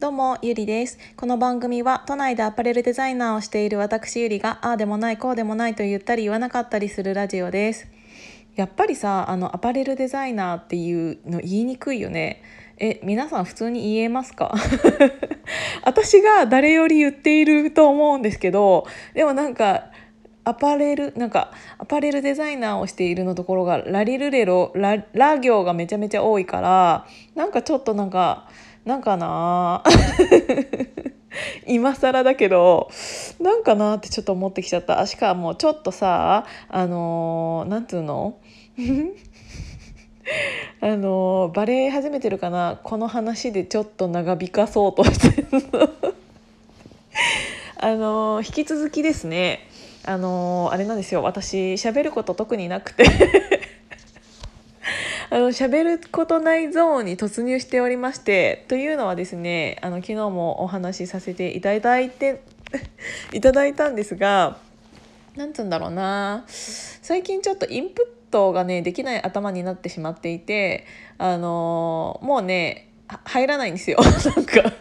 どうも、ゆりです。この番組は都内でアパレルデザイナーをしている私ゆりが、ああでもない、こうでもないと言ったり言わなかったりするラジオです。やっぱりさ、あの、アパレルデザイナーっていうの言いにくいよね。え、皆さん普通に言えますか？私が誰より言っていると思うんですけど、でもなんか、アパレルなんかアパレルデザイナーをしているのところがラリルレロララ行がめちゃめちゃ多いからなんかちょっとなんかなんかな？今更だけどなんかなってちょっと思ってきちゃった。しかもちょっとさあのー、なんつうの？あのー、バレエ始めてるかな？この話でちょっと長引かそうとしてるの。あのー、引き続きですね。あの、あれなんですよ。私喋ること特になくて。あの喋ることないゾーンに突入しておりましてというのはですねあの昨日もお話しさせていただいて いただいたんですがなんつうんだろうな最近ちょっとインプットがねできない頭になってしまっていてあのー、もうね入らないんですよ なんか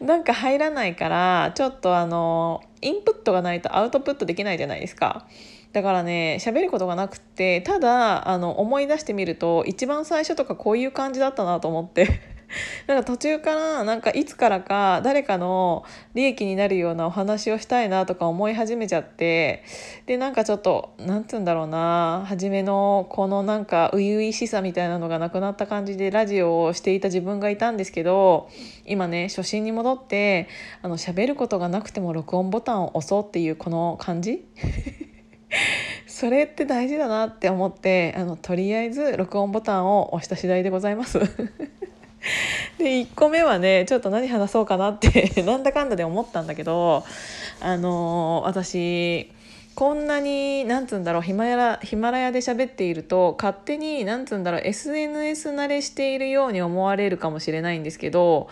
なんか入らないからちょっとあのインプットがないとアウトプットできないじゃないですか。だからね喋ることがなくってただあの思い出してみると一番最初とかこういう感じだったなと思って。なんか途中からなんかいつからか誰かの利益になるようなお話をしたいなとか思い始めちゃって。でなんかちょっと何て言うんだろうな初めのこのなんか初々しさみたいなのがなくなった感じでラジオをしていた自分がいたんですけど今ね初心に戻ってあの喋ることがなくても録音ボタンを押そうっていうこの感じ。それって大事だなって思ってあのとりあえず録音ボタンを押した次第でございます。で1個目はねちょっと何話そうかなって なんだかんだで思ったんだけどあのー、私こんなになんつうんだろうヒマラヒマラヤで喋っていると勝手になんつうんだろう SNS 慣れしているように思われるかもしれないんですけど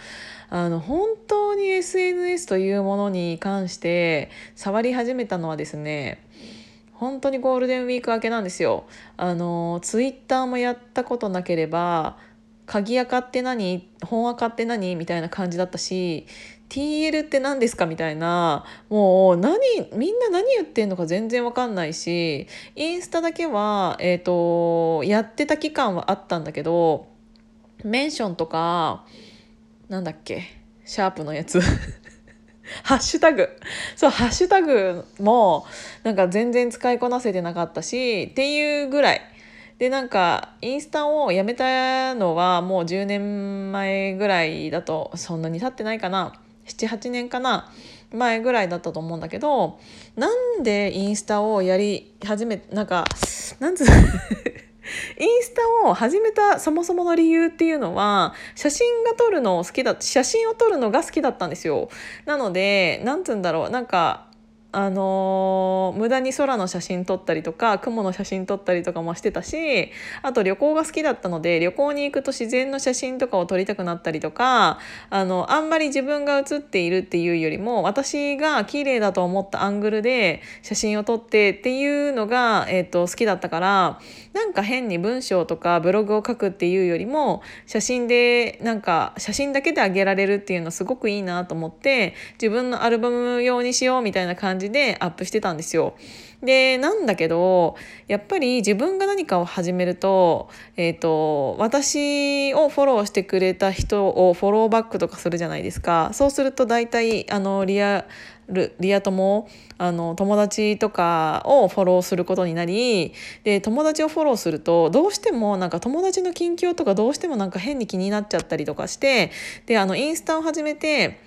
あの本当に SNS というものに関して触り始めたのはですね本当にゴールデンウィーク明けなんですよ。あのツイッターもやったことなければ鍵垢って何？本垢って何？みたいな感じだったし TL って何ですか？みたいな。もう何みんな何言ってんのか全然わかんないしインスタだけは、えーと、やってた期間はあったんだけどメンションとかなんだっけ？シャープのやつ。ハッシュタグ。そうハッシュタグもなんか全然使いこなせてなかったしっていうぐらい。でなんかインスタをやめたのはもう10年前ぐらいだとそんなに経ってないかな。78年かな。前ぐらいだったと思うんだけどなんでインスタをやり始めなんかなんつうインスタを始めたそもそもの理由っていうのは写真が撮るのを好きだ写真を撮るのが好きだったんですよ。なのでなんつうんだろうなんかあのー、無駄に空の写真撮ったりとか雲の写真撮ったりとかもしてたしあと旅行が好きだったので旅行に行くと自然の写真とかを撮りたくなったりとかあのあんまり自分が写っているっていうよりも私が綺麗だと思ったアングルで写真を撮ってっていうのが、えーと、好きだったからなんか変に文章とかブログを書くっていうよりも写真でなんか写真だけであげられるっていうのすごくいいなと思って自分のアルバム用にしようみたいな感じじでアップしてたんですよ。でなんだけどやっぱり自分が何かを始めると,、えーと、私をフォローしてくれた人をフォローバックとかするじゃないですかそうすると大体あのリアルリア友あの友達とかをフォローすることになりで友達をフォローするとどうしてもなんか友達の近況とかどうしてもなんか変に気になっちゃったりとかしてであのインスタを始めて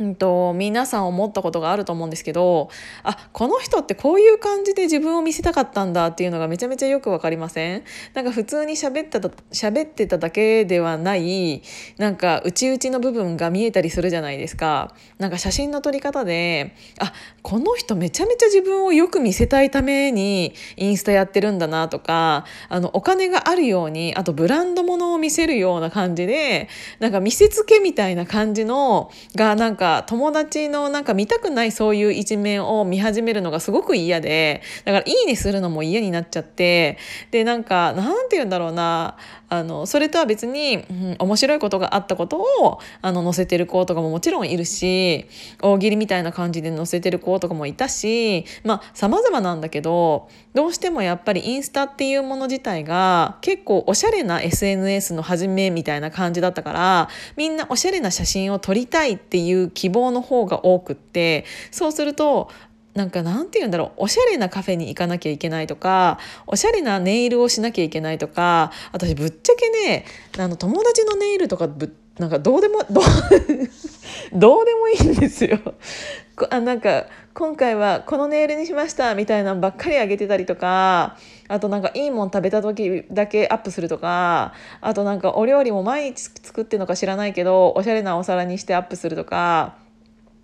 うんと、皆さん思ったことがあると思うんですけどあこの人ってこういう感じで自分を見せたかったんだっていうのがめちゃめちゃよく分かりません？なんか普通に喋った喋ってただけではないなんか内々の部分が見えたりするじゃないですか。なんか写真の撮り方であこの人めちゃめちゃ自分をよく見せたいためにインスタやってるんだなとかあのお金があるようにあとブランド物を見せるような感じでなんか見せつけみたいな感じのがなんか友達のなんか見たくないそういう一面を見始めるのがすごく嫌でだから「いいね」するのも嫌になっちゃってでなんかなんて言うんだろうなあのそれとは別に、うん、面白いことがあったことをあの載せてる子とかももちろんいるし大喜利みたいな感じで載せてる子子とかもいたしまあ様々なんだけどどうしてもやっぱりインスタっていうもの自体が結構おしゃれな SNS の始めみたいな感じだったからみんなおしゃれな写真を撮りたいっていう希望の方が多くってそうするとなんかなんて言うんだろうおしゃれなカフェに行かなきゃいけないとかおしゃれなネイルをしなきゃいけないとか私ぶっちゃけねあの友達のネイルとかぶっなんかどうでもどう どうでもいいんですよ。あなんか今回はこのネイルにしましたみたいなのばっかりあげてたりとかあとなんかいいもん食べた時だけアップするとかあとなんかお料理も毎日作ってるのか知らないけどおしゃれなお皿にしてアップするとか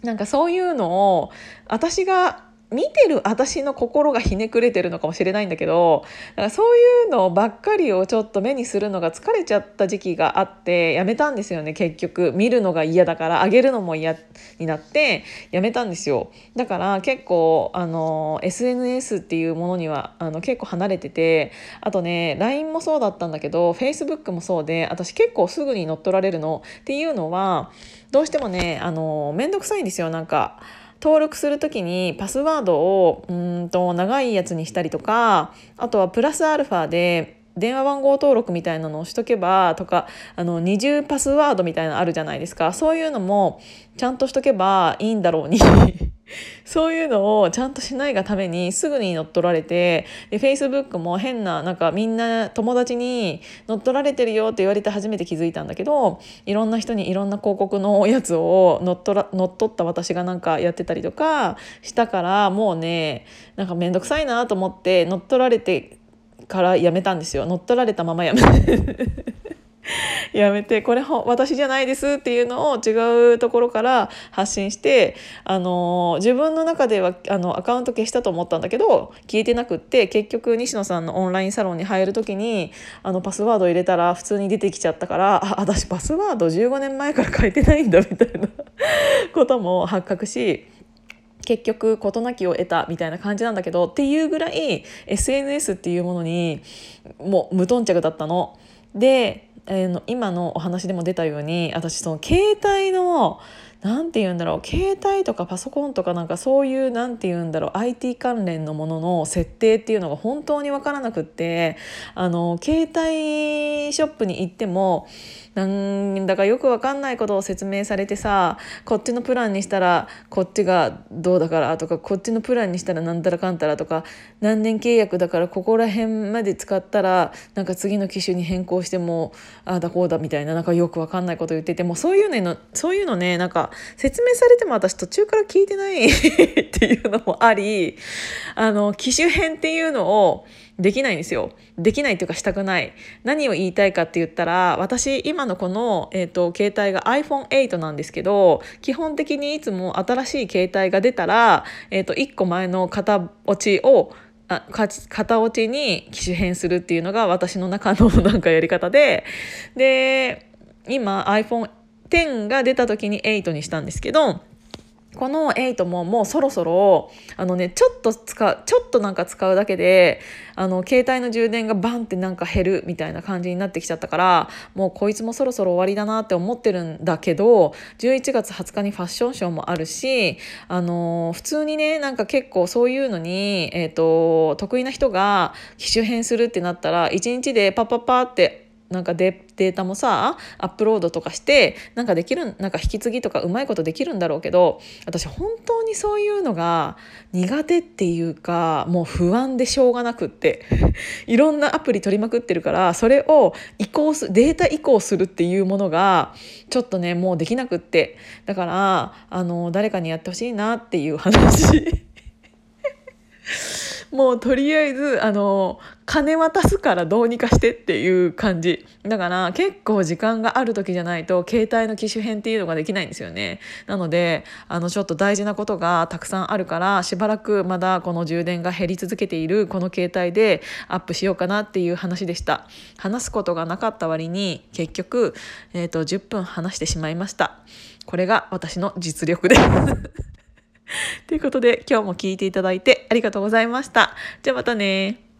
なんかそういうのを私が見てる私の心がひねくれてるのかもしれないんだけどだからそういうのばっかりをちょっと目にするのが疲れちゃった時期があってやめたんですよね結局。見るのが嫌だからあげるのも嫌になってやめたんですよ。だから結構あの SNS っていうものにはあの結構離れててあとね LINE もそうだったんだけど Facebook もそうで私結構すぐに乗っ取られるの。っていうのはどうしてもねあの面倒くさいんですよなんか。登録する時にパスワードをうんと長いやつにしたりとかあとはプラスアルファで電話番号登録みたいなのをしとけばとかあの二重パスワードみたいなのあるじゃないですか。そういうのもちゃんとしとけばいいんだろうに そういうのをちゃんとしないがためにすぐに乗っ取られてで Facebook も変ななんかみんな友達に乗っ取られてるよって言われて初めて気づいたんだけどいろんな人にいろんな広告のやつを乗っ取ら乗っ取った私がなんかやってたりとかしたからもうねなんか面倒くさいなと思って乗っ取られてからやめたんですよ。乗っ取られたままやめ やめてこれ私じゃないですっていうのを違うところから発信してあの自分の中ではあのアカウント消したと思ったんだけど消えてなくって結局西野さんのオンラインサロンに入る時にあのパスワード入れたら普通に出てきちゃったからあ私パスワード15年前から変えてないんだみたいな ことも発覚し結局事なきを得たみたいな感じなんだけどっていうぐらい SNS っていうものにもう無頓着だったの。でえー、の今のお話でも出たように私その携帯の何て言うんだろう携帯とかパソコンとかなんかそういう何て言うんだろう IT 関連のものの設定っていうのが本当に分からなくってあの携帯ショップに行ってもなんだかよく分かんないことを説明されてさこっちのプランにしたらこっちがどうだからとかこっちのプランにしたらなんたらかんたらとか何年契約だからここら辺まで使ったらなんか次の機種に変更してもああだこうだみたいななんかよく分かんないこと言っててもうそういうのそういうのねなんか説明されても私途中から聞いてない っていうのもありあの機種編っていうのをできないんですよ。できないというかしたくない。何を言いたいかって言ったら、私今のこの、えーと、携帯が iPhone8 なんですけど、基本的にいつも新しい携帯が出たら、えーと、1個前の型落ちをあ型落ちに機種変するっていうのが私の中のなんかやり方で、で、今 iPhone10 が出た時に8にしたんですけど、この8ももうそろそろあのねちょっと使うちょっとなんか使うだけであの携帯の充電がバンってなんか減るみたいな感じになってきちゃったからもうこいつもそろそろ終わりだなって思ってるんだけど11月20日にファッションショーもあるしあの普通にねなんか結構そういうのに、えーと、得意な人が機種変するってなったら1日でパッパッパってなんかデータもさアップロードとかしてなんかできるなんか引き継ぎとかうまいことできるんだろうけど私本当にそういうのが苦手っていうかもう不安でしょうがなくって いろんなアプリ取りまくってるからそれを移行すデータ移行するっていうものがちょっとねもうできなくって。だからあの誰かにやってほしいなっていう話。もうとりあえずあの金渡すからどうにかしてっていう感じ。だから結構時間がある時じゃないと携帯の機種変っていうのができないんですよね。なのであのちょっと大事なことがたくさんあるからしばらくまだこの充電が減り続けているこの携帯でアップしようかなっていう話でした。話すことがなかった割に結局、えーと、10分話してしまいました。これが私の実力です。ということで今日も聞いていただいてありがとうございました。じゃあまたね